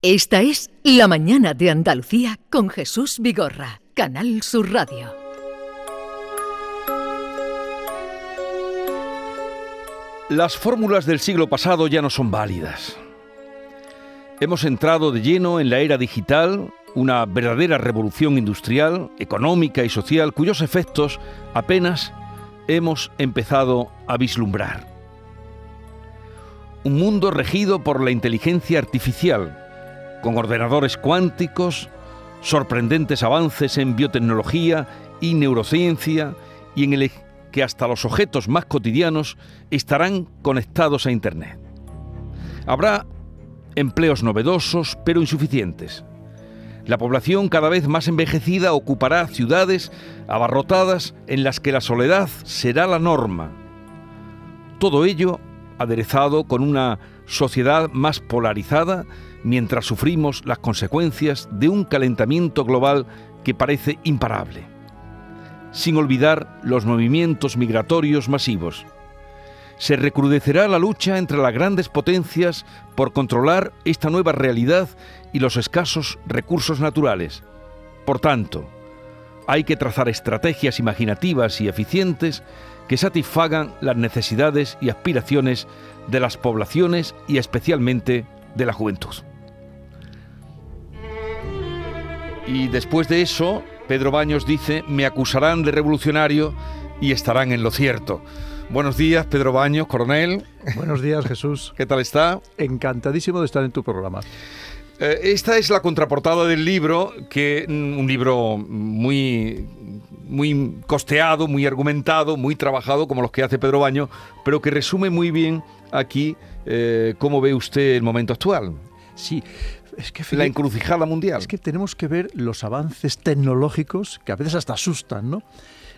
Esta es La Mañana de Andalucía con Jesús Vigorra, Canal Sur Radio. Las fórmulas del siglo pasado ya no son válidas. Hemos entrado de lleno en la era digital, una verdadera revolución industrial, económica y social cuyos efectos apenas hemos empezado a vislumbrar. Un mundo regido por la inteligencia artificial, con ordenadores cuánticos, sorprendentes avances en biotecnología y neurociencia y en el que hasta los objetos más cotidianos estarán conectados a Internet. Habrá empleos novedosos pero insuficientes. La población cada vez más envejecida ocupará ciudades abarrotadas en las que la soledad será la norma. Todo ello aderezado con una sociedad más polarizada mientras sufrimos las consecuencias de un calentamiento global que parece imparable. Sin olvidar los movimientos migratorios masivos. Se recrudecerá la lucha entre las grandes potencias por controlar esta nueva realidad y los escasos recursos naturales. Por tanto, hay que trazar estrategias imaginativas y eficientes que satisfagan las necesidades y aspiraciones de las poblaciones y especialmente de la juventud. Y después de eso, Pedro Baños dice, me acusarán de revolucionario y estarán en lo cierto. Buenos días, Pedro Baños, coronel. Buenos días, Jesús. ¿Qué tal está? Encantadísimo de estar en tu programa. Eh, esta es la contraportada del libro, que mm, un libro muy, muy costeado, muy argumentado, muy trabajado, como los que hace Pedro Baños, pero que resume muy bien aquí eh, cómo ve usted el momento actual. Sí, es que la encrucijada mundial. Es que tenemos que ver los avances tecnológicos que a veces hasta asustan, ¿no?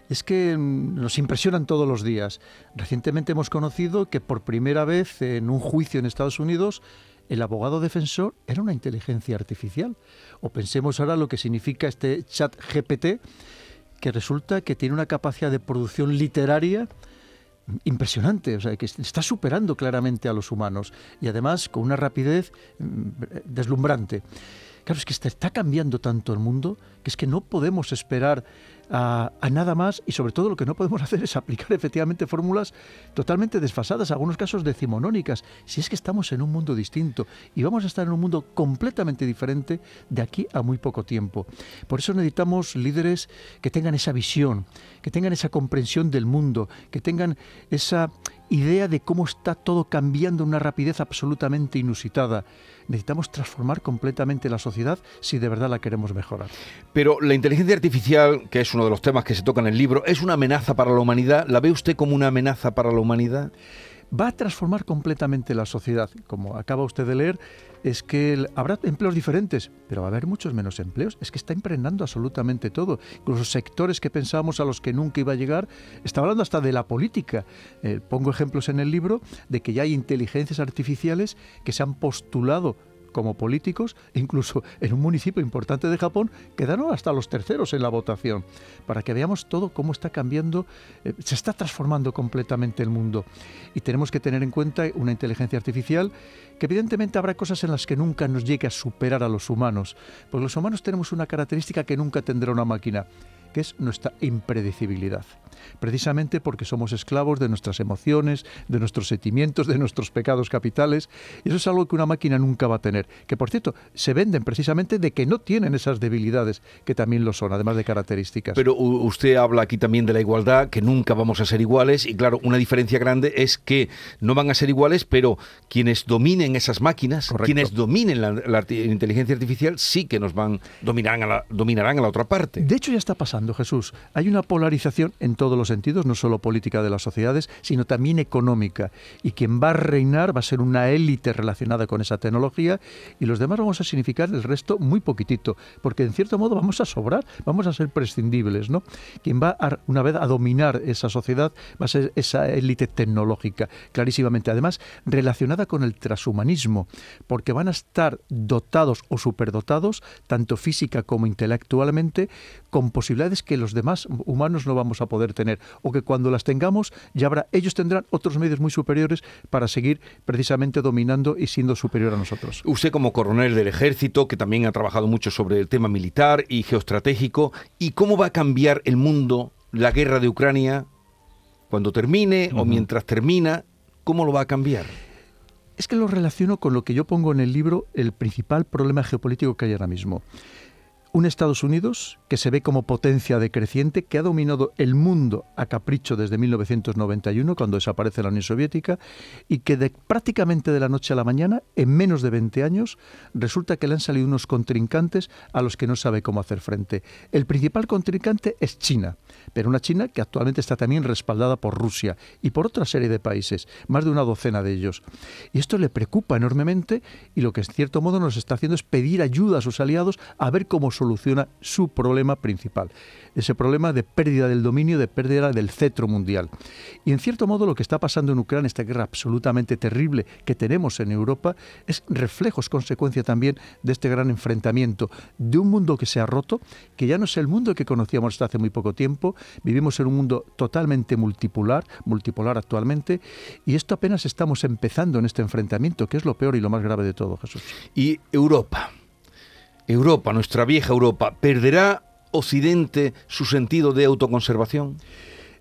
Es que mm, nos impresionan todos los días. Recientemente hemos conocido que por primera vez en un juicio en Estados Unidos el abogado defensor era una inteligencia artificial. O pensemos ahora lo que significa este chat GPT, que resulta que tiene una capacidad de producción literaria impresionante, o sea, que está superando claramente a los humanos y además con una rapidez mm, deslumbrante. Claro, es que está cambiando tanto el mundo que es que no podemos esperar a, nada más y sobre todo lo que no podemos hacer es aplicar efectivamente fórmulas totalmente desfasadas, algunos casos decimonónicas, si es que estamos en un mundo distinto y vamos a estar en un mundo completamente diferente de aquí a muy poco tiempo. Por eso necesitamos líderes que tengan esa visión, que tengan esa comprensión del mundo, que tengan esa idea de cómo está todo cambiando en una rapidez absolutamente inusitada. Necesitamos transformar completamente la sociedad si de verdad la queremos mejorar. Pero la inteligencia artificial, que es uno de los temas que se toca en el libro, ¿es una amenaza para la humanidad? ¿La ve usted como una amenaza para la humanidad? Va a transformar completamente la sociedad. Como acaba usted de leer, es que habrá empleos diferentes, pero va a haber muchos menos empleos. Es que está impregnando absolutamente todo. Incluso sectores que pensábamos a los que nunca iba a llegar. Está hablando hasta de la política. Eh, pongo ejemplos en el libro de que ya hay inteligencias artificiales que se han postulado como políticos, incluso en un municipio importante de Japón, quedaron hasta los terceros en la votación, para que veamos todo cómo está cambiando, eh, se está transformando completamente el mundo. Y tenemos que tener en cuenta una inteligencia artificial que evidentemente habrá cosas en las que nunca nos llegue a superar a los humanos, porque los humanos tenemos una característica que nunca tendrá una máquina, que es nuestra impredecibilidad precisamente porque somos esclavos de nuestras emociones, de nuestros sentimientos, de nuestros pecados capitales. Y eso es algo que una máquina nunca va a tener. Que por cierto, se venden precisamente de que no tienen esas debilidades, que también lo son, además de características. Pero usted habla aquí también de la igualdad, que nunca vamos a ser iguales. Y claro, una diferencia grande es que no van a ser iguales, pero quienes dominen esas máquinas, quienes dominen la, inteligencia artificial, sí que nos van, dominarán a, la, dominarán a la otra parte. De hecho, ya está pasando, Jesús. Hay una polarización en todo los sentidos, no solo política de las sociedades, sino también económica. Y quien va a reinar va a ser una élite relacionada con esa tecnología y los demás vamos a significar el resto muy poquitito, porque en cierto modo vamos a sobrar, vamos a ser prescindibles, ¿no? Quien va a, una vez a dominar esa sociedad va a ser esa élite tecnológica, clarísimamente. Además, relacionada con el transhumanismo, porque van a estar dotados o superdotados, tanto física como intelectualmente, con posibilidades capacidades que los demás humanos no vamos a poder tener, o que cuando las tengamos, ya habrá, ellos tendrán otros medios muy superiores para seguir precisamente dominando y siendo superior a nosotros. Usted como coronel del ejército, que también ha trabajado mucho sobre el tema militar y geoestratégico, ¿y cómo va a cambiar el mundo, la guerra de Ucrania, cuando termine o mientras termina? ¿Cómo lo va a cambiar? Es que lo relaciono con lo que yo pongo en el libro, el principal problema geopolítico que hay ahora mismo un Estados Unidos que se ve como potencia decreciente, que ha dominado el mundo a capricho desde 1991, cuando desaparece la Unión Soviética, y que de, prácticamente de la noche a la mañana, en menos de 20 años, resulta que le han salido unos contrincantes a los que no sabe cómo hacer frente. El principal contrincante es China, pero una China que actualmente está también respaldada por Rusia y por otra serie de países, más de una docena de ellos. Y esto le preocupa enormemente y lo que en cierto modo nos está haciendo es pedir ayuda a sus aliados a ver cómo soluciona su problema principal, ese problema de pérdida del dominio, de pérdida del cetro mundial. Y en cierto modo lo que está pasando en Ucrania, esta guerra absolutamente terrible que tenemos en Europa, es reflejo, es consecuencia también de este gran enfrentamiento, de un mundo que se ha roto, que ya no es el mundo que conocíamos hasta hace muy poco tiempo, vivimos en un mundo totalmente multipolar, multipolar actualmente, y esto apenas estamos empezando en este enfrentamiento, que es lo peor y lo más grave de todo, Jesús. Y Europa. Europa, nuestra vieja Europa, ¿perderá Occidente su sentido de autoconservación?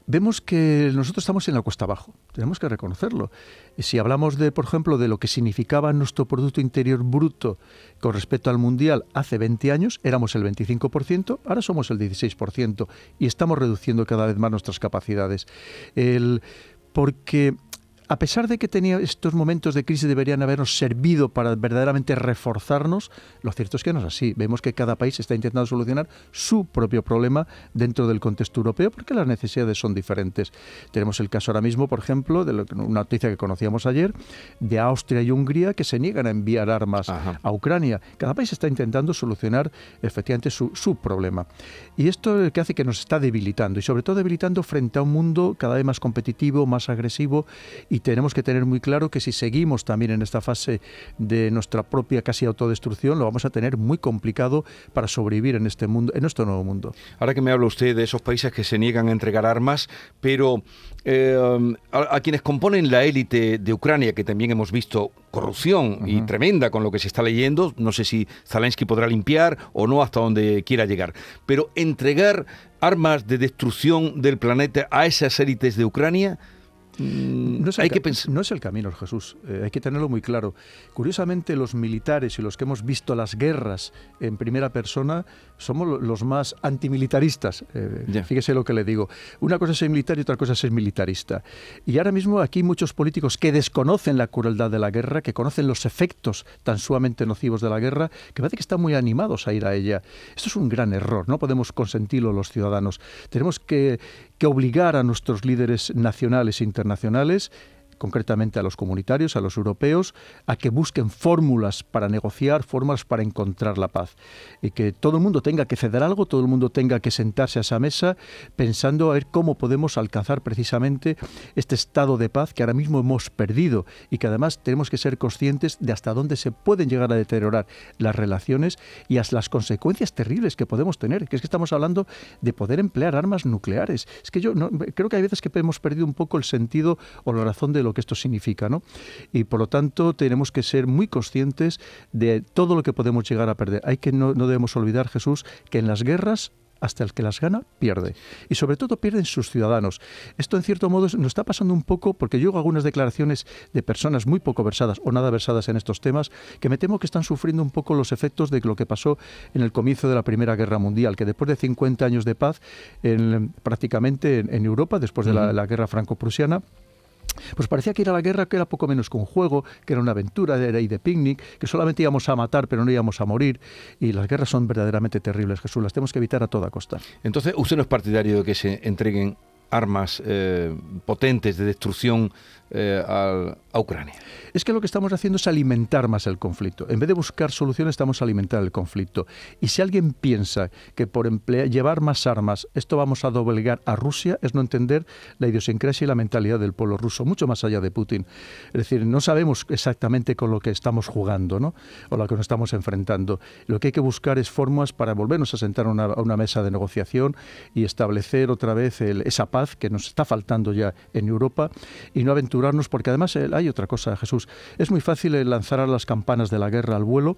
vemos que nosotros estamos en la cuesta abajo, tenemos que reconocerlo. Si hablamos de, por ejemplo, de lo que significaba nuestro Producto Interior Bruto con respecto al Mundial hace 20 años, éramos el 25%, ahora somos el 16% y estamos reduciendo cada vez más nuestras capacidades. Porque a pesar de que tenía estos momentos de crisis deberían habernos servido para verdaderamente reforzarnos, lo cierto es que no es así. Vemos que cada país está intentando solucionar su propio problema dentro del contexto europeo porque las necesidades son diferentes. Tenemos el caso ahora mismo, por ejemplo, de una noticia que conocíamos ayer, de Austria y Hungría que se niegan a enviar armas a Ucrania. Cada país está intentando solucionar efectivamente su, su problema. Y esto es lo que hace que nos está debilitando y sobre todo debilitando frente a un mundo cada vez más competitivo, más agresivo y y tenemos que tener muy claro que si seguimos también en esta fase de nuestra propia casi autodestrucción, lo vamos a tener muy complicado para sobrevivir en este mundo, en nuestro nuevo mundo. Ahora que me habla usted de esos países que se niegan a entregar armas, pero eh, a, quienes componen la élite de Ucrania, que también hemos visto corrupción y tremenda con lo que se está leyendo, no sé si Zelensky podrá limpiar o no hasta donde quiera llegar, pero entregar armas de destrucción del planeta a esas élites de Ucrania, no es, hay que no es el camino, Jesús. Eh, hay que tenerlo muy claro. Curiosamente, los militares y los que hemos visto las guerras en primera persona somos los más antimilitaristas. Eh, fíjese lo que le digo. Una cosa es ser militar y otra cosa es ser militarista. Y ahora mismo aquí hay muchos políticos que desconocen la crueldad de la guerra, que conocen los efectos tan sumamente nocivos de la guerra, que parece que están muy animados a ir a ella. Esto es un gran error. No podemos consentirlo los ciudadanos. Tenemos que, que obligar a nuestros líderes nacionales e internacionales concretamente a los comunitarios, a los europeos, a que busquen fórmulas para negociar, fórmulas para encontrar la paz. Y que todo el mundo tenga que ceder algo, todo el mundo tenga que sentarse a esa mesa pensando a ver cómo podemos alcanzar precisamente este estado de paz que ahora mismo hemos perdido y que además tenemos que ser conscientes de hasta dónde se pueden llegar a deteriorar las relaciones y hasta las consecuencias terribles que podemos tener. Que es que estamos hablando de poder emplear armas nucleares. Es que yo no, creo que hay veces que hemos perdido un poco el sentido o la razón de lo que esto significa, ¿no? Y por lo tanto tenemos que ser muy conscientes de todo lo que podemos llegar a perder. Hay que no, no debemos olvidar, Jesús, que en las guerras hasta el que las gana pierde. Y sobre todo pierden sus ciudadanos. Esto en cierto modo nos está pasando un poco porque yo hago algunas declaraciones de personas muy poco versadas o nada versadas en estos temas que me temo que están sufriendo un poco los efectos de lo que pasó en el comienzo de la Primera Guerra Mundial, que después de 50 años de paz en, prácticamente en, Europa, después de la, la guerra franco-prusiana, pues parecía que ir a la guerra que era poco menos que un juego, que era una aventura, era ir de picnic, que solamente íbamos a matar pero no íbamos a morir. Y las guerras son verdaderamente terribles, Jesús, las tenemos que evitar a toda costa. Entonces, ¿usted no es partidario de que se entreguen armas eh, potentes de destrucción eh, a, Ucrania. Es que lo que estamos haciendo es alimentar más el conflicto. En vez de buscar soluciones, estamos alimentando el conflicto. Y si alguien piensa que por llevar más armas esto vamos a doblegar a Rusia, es no entender la idiosincrasia y la mentalidad del pueblo ruso, mucho más allá de Putin. Es decir, no sabemos exactamente con lo que estamos jugando ¿no? o lo que nos estamos enfrentando. Lo que hay que buscar es formas para volvernos a sentar a una, mesa de negociación y establecer otra vez esa paz que nos está faltando ya en Europa y no aventurar porque además eh, hay otra cosa, Jesús. Es muy fácil eh, lanzar a las campanas de la guerra al vuelo,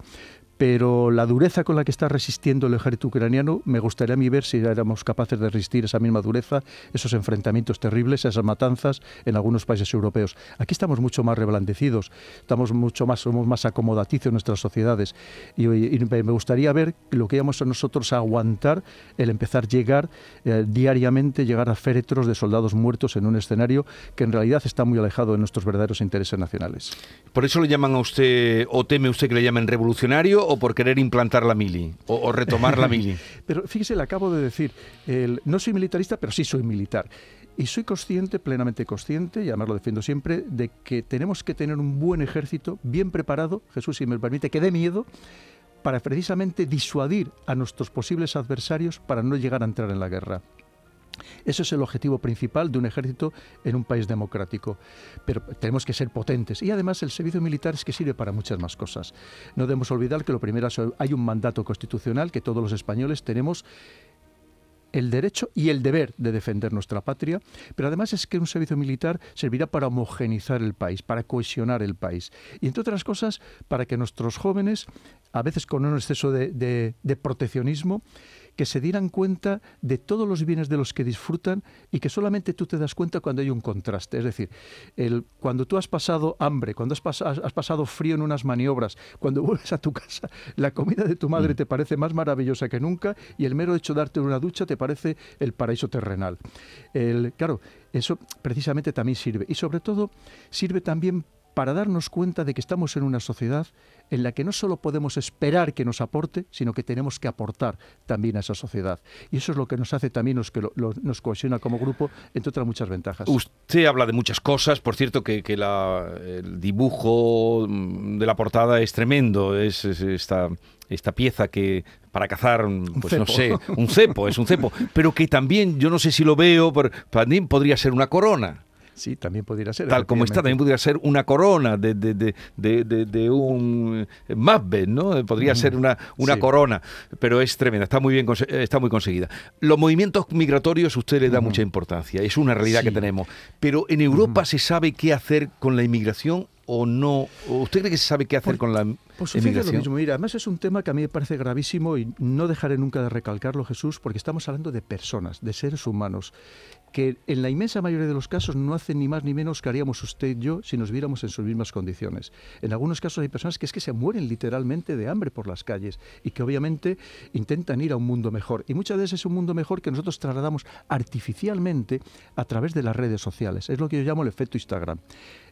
pero la dureza con la que está resistiendo el ejército ucraniano, me gustaría a mí ver si éramos capaces de resistir esa misma dureza, esos enfrentamientos terribles, esas matanzas en algunos países europeos. Aquí estamos mucho más reblandecidos, estamos mucho más, somos más acomodaticios en nuestras sociedades y, me gustaría ver lo que íbamos a nosotros a aguantar el empezar a llegar eh, diariamente, llegar a féretros de soldados muertos en un escenario que en realidad está muy alejado de nuestros verdaderos intereses nacionales. Por eso le llaman a usted, o teme usted que le llamen revolucionario, o por querer implantar la mili o, retomar la mili? pero fíjese, le acabo de decir, no soy militarista, pero sí soy militar. Y soy consciente, plenamente consciente, y además lo defiendo siempre, de que tenemos que tener un buen ejército, bien preparado, Jesús, si me permite, que dé miedo, para precisamente disuadir a nuestros posibles adversarios para no llegar a entrar en la guerra. Eso es el objetivo principal de un ejército en un país democrático. Pero tenemos que ser potentes. Y además el servicio militar es que sirve para muchas más cosas. No debemos olvidar que lo primero es hay un mandato constitucional que todos los españoles tenemos el derecho y el deber de defender nuestra patria, pero además es que un servicio militar servirá para homogenizar el país, para cohesionar el país y entre otras cosas para que nuestros jóvenes, a veces con un exceso de proteccionismo, que se dieran cuenta de todos los bienes de los que disfrutan y que solamente tú te das cuenta cuando hay un contraste. Es decir, el, cuando tú has pasado hambre, cuando has, pasado frío en unas maniobras, cuando vuelves a tu casa, la comida de tu madre mm. te parece más maravillosa que nunca y el mero hecho de darte una ducha te parece el paraíso terrenal. El, claro, eso precisamente también sirve. Y sobre todo sirve también para darnos cuenta de que estamos en una sociedad en la que no solo podemos esperar que nos aporte, sino que tenemos que aportar también a esa sociedad. Y eso es lo que nos hace también, nos, que nos cohesiona como grupo, entre otras muchas ventajas. Usted habla de muchas cosas, por cierto que, el dibujo de la portada es tremendo, es, esta, esta pieza que para cazar, pues no sé, un cepo, es un cepo, pero que también, yo no sé si lo veo, pero también podría ser una corona. Sí, también podría ser. Tal como está, también podría ser una corona de, de, de, de, un Macbeth, ¿no? Podría ser una, una corona, pero es tremenda, está muy bien está muy conseguida. Los movimientos migratorios usted le da mucha importancia, es una realidad que tenemos, pero en Europa se sabe qué hacer con la inmigración o no? ¿Usted cree que se sabe qué hacer con la pues inmigración? Lo mismo. Mira, además es un tema que a mí me parece gravísimo y no dejaré nunca de recalcarlo, Jesús, porque estamos hablando de personas, de seres humanos que en la inmensa mayoría de los casos no hacen ni más ni menos que haríamos usted y yo si nos viéramos en sus mismas condiciones. En algunos casos hay personas que es que se mueren literalmente de hambre por las calles y que obviamente intentan ir a un mundo mejor. Y muchas veces es un mundo mejor que nosotros trasladamos artificialmente a través de las redes sociales. Es lo que yo llamo el efecto Instagram.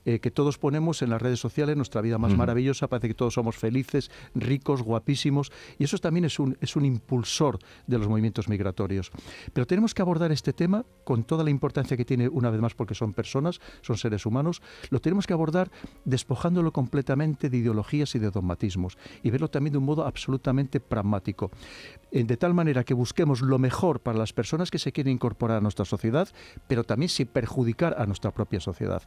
Eh, que todos ponemos en las redes sociales, nuestra vida más maravillosa, parece que todos somos felices, ricos, guapísimos, y eso también es un, es un impulsor de los movimientos migratorios. Pero tenemos que abordar este tema con toda la importancia que tiene, una vez más, porque son personas, son seres humanos, lo tenemos que abordar despojándolo completamente de ideologías y de dogmatismos, y verlo también de un modo absolutamente pragmático, de tal manera que busquemos lo mejor para las personas que se quieren incorporar a nuestra sociedad, pero también sin perjudicar a nuestra propia sociedad.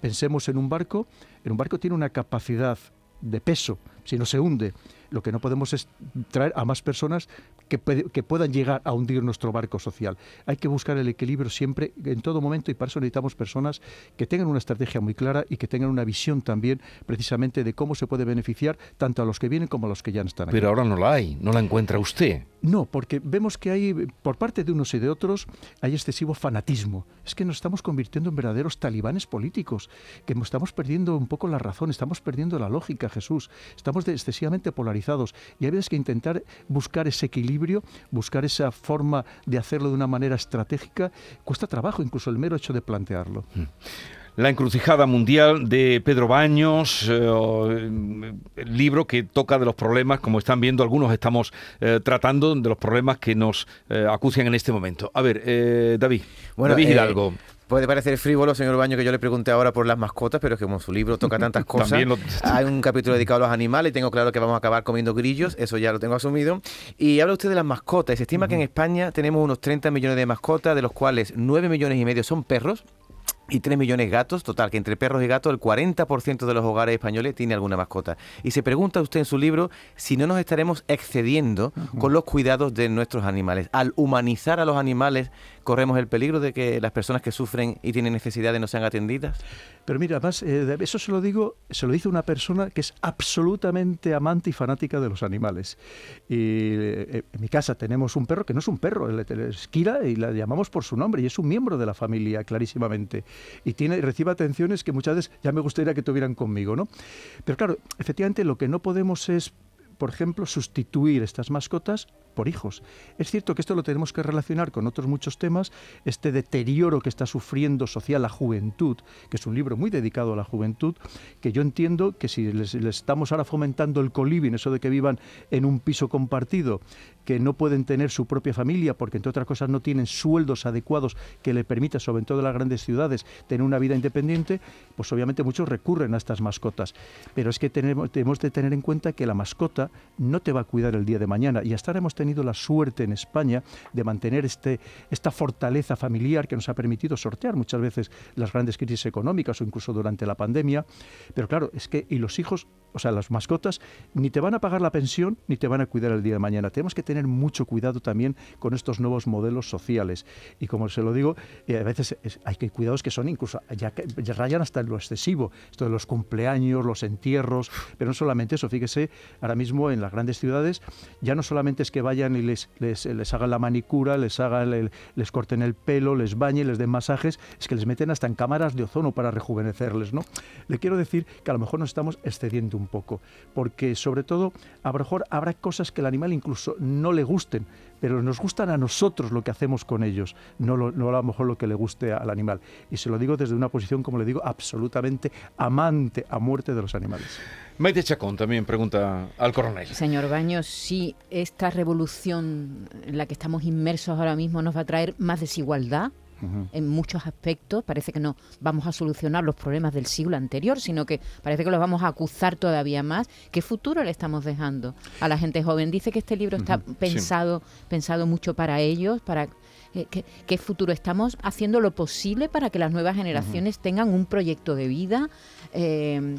Pensemos en un barco, en un barco tiene una capacidad de peso, si no se hunde, lo que no podemos es traer a más personas que, que, puedan llegar a hundir nuestro barco social. Hay que buscar el equilibrio siempre, en todo momento, y para eso necesitamos personas que tengan una estrategia muy clara y que tengan una visión también precisamente de cómo se puede beneficiar tanto a los que vienen como a los que ya están aquí. Pero ahora no la hay, no la encuentra usted. No, porque vemos que hay, por parte de unos y de otros, hay excesivo fanatismo. Es que nos estamos convirtiendo en verdaderos talibanes políticos, que estamos perdiendo un poco la razón, estamos perdiendo la lógica, Jesús. Estamos excesivamente polarizados y veces que intentar buscar ese equilibrio, buscar esa forma de hacerlo de una manera estratégica, cuesta trabajo, incluso el mero hecho de plantearlo. Mm. La encrucijada mundial de Pedro Baños, eh, el libro que toca de los problemas, como están viendo, algunos estamos eh, tratando de los problemas que nos eh, acucian en este momento. A ver, David, bueno, David Hidalgo. Puede parecer frívolo, señor Baño, que yo le pregunté ahora por las mascotas, pero es que como su libro toca tantas cosas, hay un capítulo dedicado a los animales y tengo claro que vamos a acabar comiendo grillos, eso ya lo tengo asumido. Y habla usted de las mascotas. Se estima que en España tenemos unos 30 millones de mascotas, de los cuales 9 millones y medio son perros y 3 millones de gatos. Total, que entre perros y gatos el 40% de los hogares españoles tiene alguna mascota. Y se pregunta usted en su libro si no nos estaremos excediendo con los cuidados de nuestros animales. Al humanizar a los animales, corremos el peligro de que las personas que sufren y tienen necesidades no sean atendidas. Pero mira, más, eh, eso se lo digo, se lo dice una persona que es absolutamente amante y fanática de los animales. Y eh, en mi casa tenemos un perro que no es un perro, es Kira y la llamamos por su nombre y es un miembro de la familia, clarísimamente y tiene, recibe atenciones que muchas veces ya me gustaría que tuvieran conmigo, ¿no? Pero claro, efectivamente lo que no podemos es por ejemplo, sustituir estas mascotas por hijos. Es cierto que esto lo tenemos que relacionar con otros muchos temas, este deterioro que está sufriendo social la juventud, que es un libro muy dedicado a la juventud, que yo entiendo que si les, estamos ahora fomentando el coliving, eso de que vivan en un piso compartido, que no pueden tener su propia familia, porque entre otras cosas no tienen sueldos adecuados que le permitan, sobre todo en las grandes ciudades, tener una vida independiente, pues obviamente muchos recurren a estas mascotas. Pero es que tenemos, tenemos de tener en cuenta que la mascota no te va a cuidar el día de mañana y hemos tenido la suerte en España de mantener este, esta fortaleza familiar que nos ha permitido sortear muchas veces las grandes crisis económicas o incluso durante la pandemia. Pero claro, es que y los hijos, o sea, las mascotas, ni te van a pagar la pensión ni te van a cuidar el día de mañana. Tenemos que tener mucho cuidado también con estos nuevos modelos sociales. Y como se lo digo, eh, a veces hay que cuidados que son incluso, ya, ya rayan hasta lo excesivo. Esto de los cumpleaños, los entierros, pero no solamente eso. Fíjese, ahora mismo en las grandes ciudades ya no solamente es que vaya y les, les, hagan la manicura, les, hagan les corten el pelo, les bañen, les den masajes, es que les meten hasta en cámaras de ozono para rejuvenecerles, ¿no? Le quiero decir que a lo mejor nos estamos excediendo un poco, porque sobre todo a lo mejor habrá cosas que el animal incluso no le gusten, pero nos gustan a nosotros lo que hacemos con ellos, no, no a lo mejor lo que le guste al animal. Y se lo digo desde una posición, como le digo, absolutamente amante a muerte de los animales. Maite Chacón también pregunta al coronel. Señor Baños, si esta revolución en la que estamos inmersos ahora mismo nos va a traer más desigualdad, en muchos aspectos. Parece que no vamos a solucionar los problemas del siglo anterior, sino que parece que los vamos a acusar todavía más. ¿Qué futuro le estamos dejando a la gente joven? Dice que este libro está pensado, pensado mucho para ellos, para eh, ¿Qué, futuro? Estamos haciendo lo posible para que las nuevas generaciones tengan un proyecto de vida. Eh,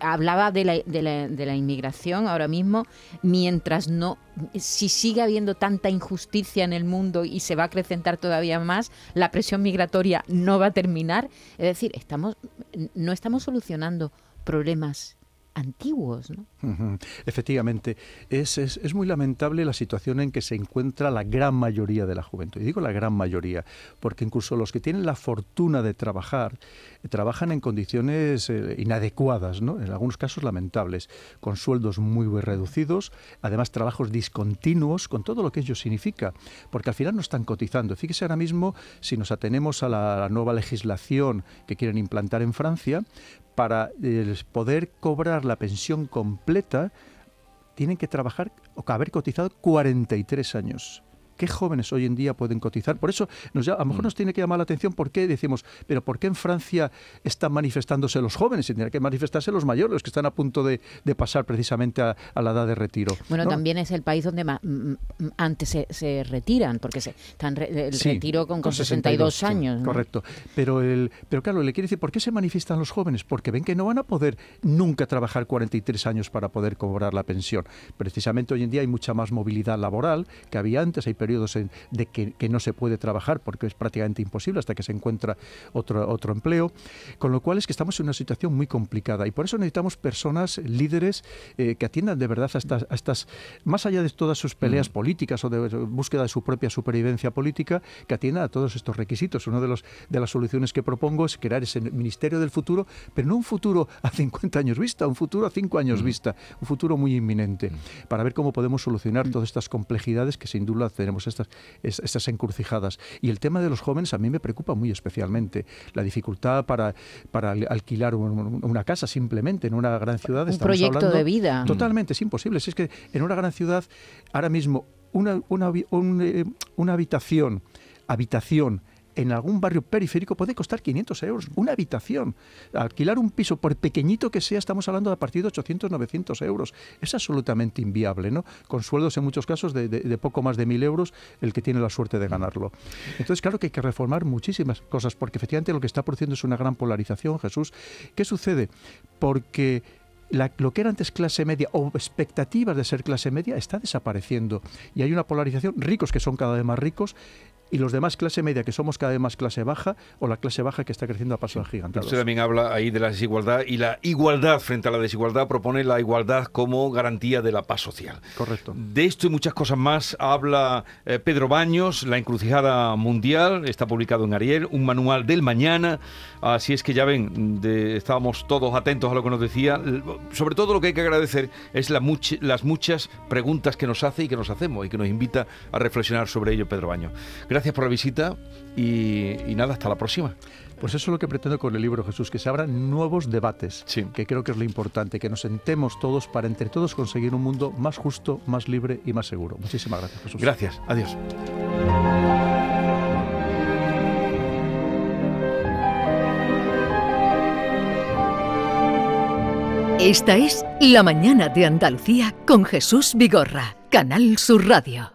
hablaba de la, de, la, de la, inmigración ahora mismo, mientras no, si sigue habiendo tanta injusticia en el mundo y se va a acrecentar todavía más, la presión migratoria no va a terminar. Es decir, estamos, no estamos solucionando problemas antiguos. ¿no? Efectivamente, es, es, muy lamentable la situación en que se encuentra la gran mayoría de la juventud. Y digo la gran mayoría, porque incluso los que tienen la fortuna de trabajar, eh, trabajan en condiciones eh, inadecuadas, ¿no? en algunos casos lamentables, con sueldos muy, reducidos, además trabajos discontinuos, con todo lo que ello significa, porque al final no están cotizando. Fíjese ahora mismo, si nos atenemos a la nueva legislación que quieren implantar en Francia, para eh, poder cobrar la pensión completa, tienen que trabajar o haber cotizado 43 años. ¿Qué jóvenes hoy en día pueden cotizar? Por eso nos, a lo mejor mm. nos tiene que llamar la atención por qué decimos, pero ¿por qué en Francia están manifestándose los jóvenes y tienen que manifestarse los mayores, los que están a punto de, pasar precisamente a, la edad de retiro? Bueno, también es el país donde antes se, retiran, porque se, están el retiro con, 62, años. Correcto. Pero, el, pero claro, le quiere decir, ¿por qué se manifiestan los jóvenes? Porque ven que no van a poder nunca trabajar 43 años para poder cobrar la pensión. Precisamente hoy en día hay mucha más movilidad laboral que había antes, hay periodos de que, no se puede trabajar porque es prácticamente imposible hasta que se encuentra otro, otro empleo. Con lo cual es que estamos en una situación muy complicada y por eso necesitamos personas, líderes, eh, que atiendan de verdad a estas, estas, más allá de todas sus peleas mm. políticas o de búsqueda de su propia supervivencia política, que atiendan a todos estos requisitos. Una de, los, de las soluciones que propongo es crear ese Ministerio del Futuro, pero no un futuro a 50 años vista, un futuro a 5 años mm. vista, un futuro muy inminente, mm. para ver cómo podemos solucionar todas estas complejidades que sin duda tenemos pues estas, estas encrucijadas. Y el tema de los jóvenes a mí me preocupa muy especialmente. La dificultad para, para alquilar una casa simplemente en una gran ciudad. Un proyecto de vida. Totalmente, es imposible. Si es que en una gran ciudad, ahora mismo, una, una, eh, una habitación, habitación en algún barrio periférico puede costar 500 euros, una habitación. Alquilar un piso, por pequeñito que sea, estamos hablando de a partir de 800, 900 euros. Es absolutamente inviable, ¿no? Con sueldos en muchos casos de, poco más de 1.000 euros el que tiene la suerte de ganarlo. Entonces, claro que hay que reformar muchísimas cosas, porque efectivamente lo que está produciendo es una gran polarización, Jesús. ¿Qué sucede? Porque lo que era antes clase media o expectativas de ser clase media está desapareciendo y hay una polarización, ricos que son cada vez más ricos y los demás clase media, que somos cada vez más clase baja, o la clase baja que está creciendo a pasos agigantados. Usted también habla ahí de la desigualdad y la igualdad frente a la desigualdad propone la igualdad como garantía de la paz social. Correcto. De esto y muchas cosas más habla eh, Pedro Baños, La encrucijada mundial, está publicado en Ariel, un manual del mañana, así es que ya ven, estábamos todos atentos a lo que nos decía, sobre todo lo que hay que agradecer es las muchas preguntas que nos hace y que nos hacemos y que nos invita a reflexionar sobre ello Pedro Baños. Gracias Gracias por la visita y, nada, hasta la próxima. Pues eso es lo que pretendo con el libro Jesús, que se abran nuevos debates, que creo que es lo importante, que nos sentemos todos para entre todos conseguir un mundo más justo, más libre y más seguro. Muchísimas gracias, Jesús. Gracias, adiós. Esta es La Mañana de Andalucía con Jesús Vigorra, Canal Sur Radio.